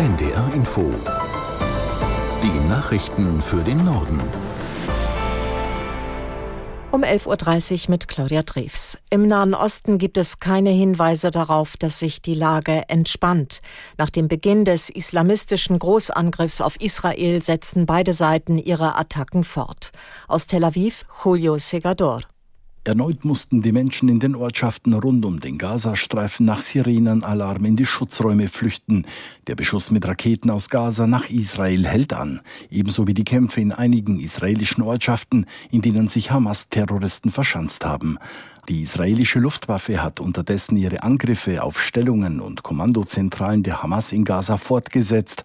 NDR Info. Die Nachrichten für den Norden. Um 11.30 Uhr mit Claudia Drews. Im Nahen Osten gibt es keine Hinweise darauf, dass sich die Lage entspannt. Nach dem Beginn des islamistischen Großangriffs auf Israel setzen beide Seiten ihre Attacken fort. Aus Tel Aviv, Julio Segador. Erneut mussten die Menschen in den Ortschaften rund um den Gazastreifen nach Sirenenalarm in die Schutzräume flüchten. Der Beschuss mit Raketen aus Gaza nach Israel hält an, ebenso wie die Kämpfe in einigen israelischen Ortschaften, in denen sich Hamas-Terroristen verschanzt haben. Die israelische Luftwaffe hat unterdessen ihre Angriffe auf Stellungen und Kommandozentralen der Hamas in Gaza fortgesetzt.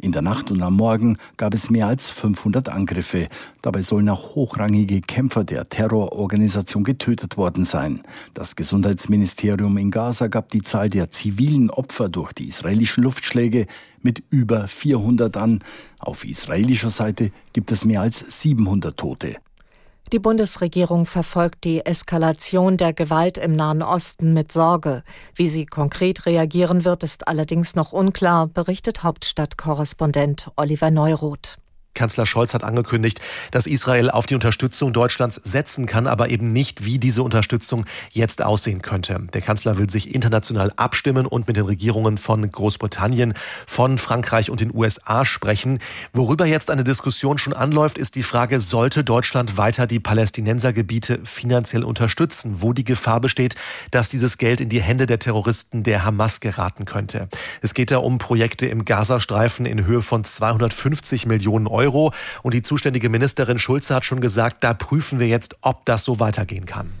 In der Nacht und am Morgen gab es mehr als 500 Angriffe. Dabei sollen auch hochrangige Kämpfer der Terrororganisation getötet worden sein. Das Gesundheitsministerium in Gaza gab die Zahl der zivilen Opfer durch die israelischen Luftschläge mit über 400 an. Auf israelischer Seite gibt es mehr als 700 Tote. Die Bundesregierung verfolgt die Eskalation der Gewalt im Nahen Osten mit Sorge. Wie sie konkret reagieren wird, ist allerdings noch unklar, berichtet Hauptstadtkorrespondent Oliver Neuroth. Kanzler Scholz hat angekündigt, dass Israel auf die Unterstützung Deutschlands setzen kann, aber eben nicht, wie diese Unterstützung jetzt aussehen könnte. Der Kanzler will sich international abstimmen und mit den Regierungen von Großbritannien, von Frankreich und den USA sprechen. Worüber jetzt eine Diskussion schon anläuft, ist die Frage, sollte Deutschland weiter die Palästinensergebiete finanziell unterstützen, wo die Gefahr besteht, dass dieses Geld in die Hände der Terroristen der Hamas geraten könnte. Es geht da um Projekte im Gazastreifen in Höhe von 250 Millionen Euro. Euro. Und die zuständige Ministerin Schulze hat schon gesagt, da prüfen wir jetzt, ob das so weitergehen kann.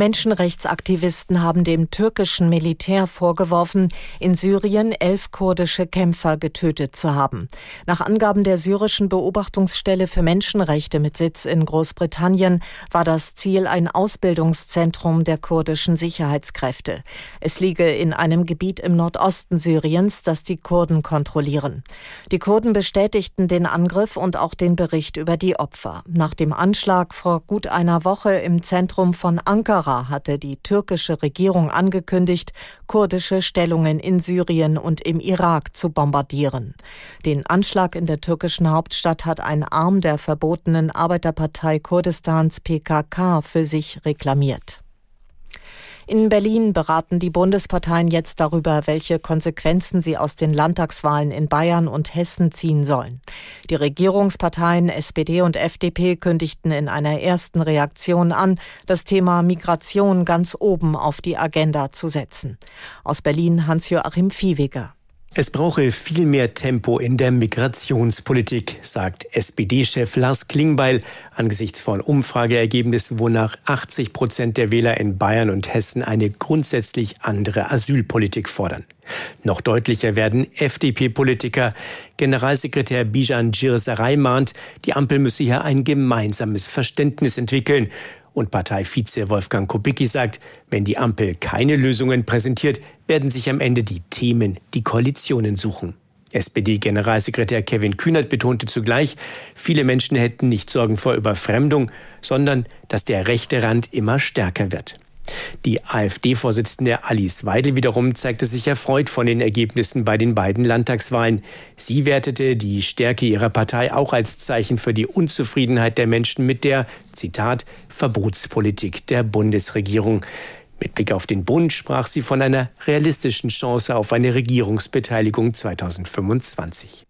Menschenrechtsaktivisten haben dem türkischen Militär vorgeworfen, in Syrien elf kurdische Kämpfer getötet zu haben. Nach Angaben der syrischen Beobachtungsstelle für Menschenrechte mit Sitz in Großbritannien war das Ziel ein Ausbildungszentrum der kurdischen Sicherheitskräfte. Es liege in einem Gebiet im Nordosten Syriens, das die Kurden kontrollieren. Die Kurden bestätigten den Angriff und auch den Bericht über die Opfer. Nach dem Anschlag vor gut einer Woche im Zentrum von Ankara Ankara hatte die türkische Regierung angekündigt, kurdische Stellungen in Syrien und im Irak zu bombardieren. Den Anschlag in der türkischen Hauptstadt hat ein Arm der verbotenen Arbeiterpartei Kurdistans PKK für sich reklamiert. In Berlin beraten die Bundesparteien jetzt darüber, welche Konsequenzen sie aus den Landtagswahlen in Bayern und Hessen ziehen sollen. Die Regierungsparteien SPD und FDP kündigten in einer ersten Reaktion an, das Thema Migration ganz oben auf die Agenda zu setzen. Aus Berlin Hans-Joachim Viehweger. Es brauche viel mehr Tempo in der Migrationspolitik, sagt SPD-Chef Lars Klingbeil angesichts von Umfrageergebnissen, wonach 80 Prozent der Wähler in Bayern und Hessen eine grundsätzlich andere Asylpolitik fordern. Noch deutlicher werden FDP-Politiker. Generalsekretär Bijan Girsaray mahnt, die Ampel müsse hier ein gemeinsames Verständnis entwickeln. Und Parteivize Wolfgang Kubicki sagt, wenn die Ampel keine Lösungen präsentiert, werden sich am Ende die Themen die Koalitionen suchen. SPD-Generalsekretär Kevin Kühnert betonte zugleich, viele Menschen hätten nicht Sorgen vor Überfremdung, sondern dass der rechte Rand immer stärker wird. Die AfD-Vorsitzende Alice Weidel wiederum zeigte sich erfreut von den Ergebnissen bei den beiden Landtagswahlen. Sie wertete die Stärke ihrer Partei auch als Zeichen für die Unzufriedenheit der Menschen mit der, Zitat, Verbotspolitik der Bundesregierung. Mit Blick auf den Bund sprach sie von einer realistischen Chance auf eine Regierungsbeteiligung 2025.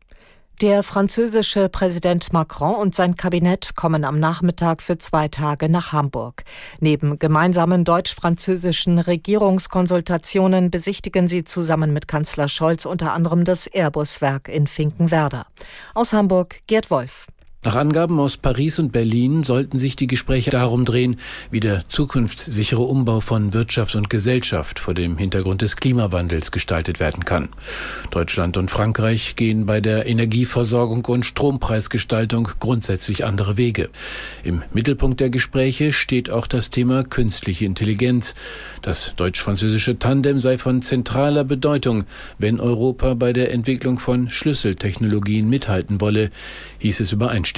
Der französische Präsident Macron und sein Kabinett kommen am Nachmittag für zwei Tage nach Hamburg. Neben gemeinsamen deutsch-französischen Regierungskonsultationen besichtigen sie zusammen mit Kanzler Scholz unter anderem das Airbus-Werk in Finkenwerder. Aus Hamburg Gerd Wolf. Nach Angaben aus Paris und Berlin sollten sich die Gespräche darum drehen, wie der zukunftssichere Umbau von Wirtschaft und Gesellschaft vor dem Hintergrund des Klimawandels gestaltet werden kann. Deutschland und Frankreich gehen bei der Energieversorgung und Strompreisgestaltung grundsätzlich andere Wege. Im Mittelpunkt der Gespräche steht auch das Thema künstliche Intelligenz. Das deutsch-französische Tandem sei von zentraler Bedeutung, wenn Europa bei der Entwicklung von Schlüsseltechnologien mithalten wolle, hieß es übereinstimmend.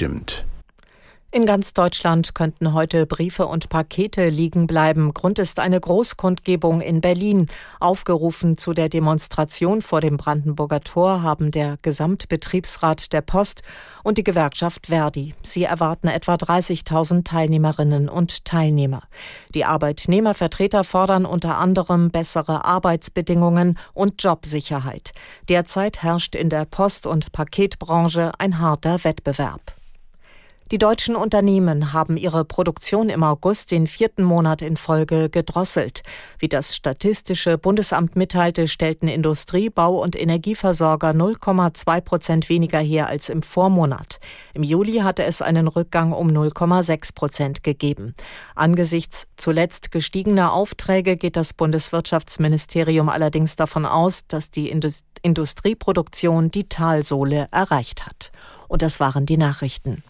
In ganz Deutschland könnten heute Briefe und Pakete liegen bleiben. Grund ist eine Großkundgebung in Berlin. Aufgerufen zu der Demonstration vor dem Brandenburger Tor haben der Gesamtbetriebsrat der Post und die Gewerkschaft Verdi. Sie erwarten etwa 30.000 Teilnehmerinnen und Teilnehmer. Die Arbeitnehmervertreter fordern unter anderem bessere Arbeitsbedingungen und Jobsicherheit. Derzeit herrscht in der Post- und Paketbranche ein harter Wettbewerb. Die deutschen Unternehmen haben ihre Produktion im August den vierten Monat in Folge gedrosselt. Wie das Statistische Bundesamt mitteilte, stellten Industrie, Bau und Energieversorger 0,2 Prozent weniger her als im Vormonat. Im Juli hatte es einen Rückgang um 0,6 Prozent gegeben. Angesichts zuletzt gestiegener Aufträge geht das Bundeswirtschaftsministerium allerdings davon aus, dass die Industrieproduktion die Talsohle erreicht hat. Und das waren die Nachrichten.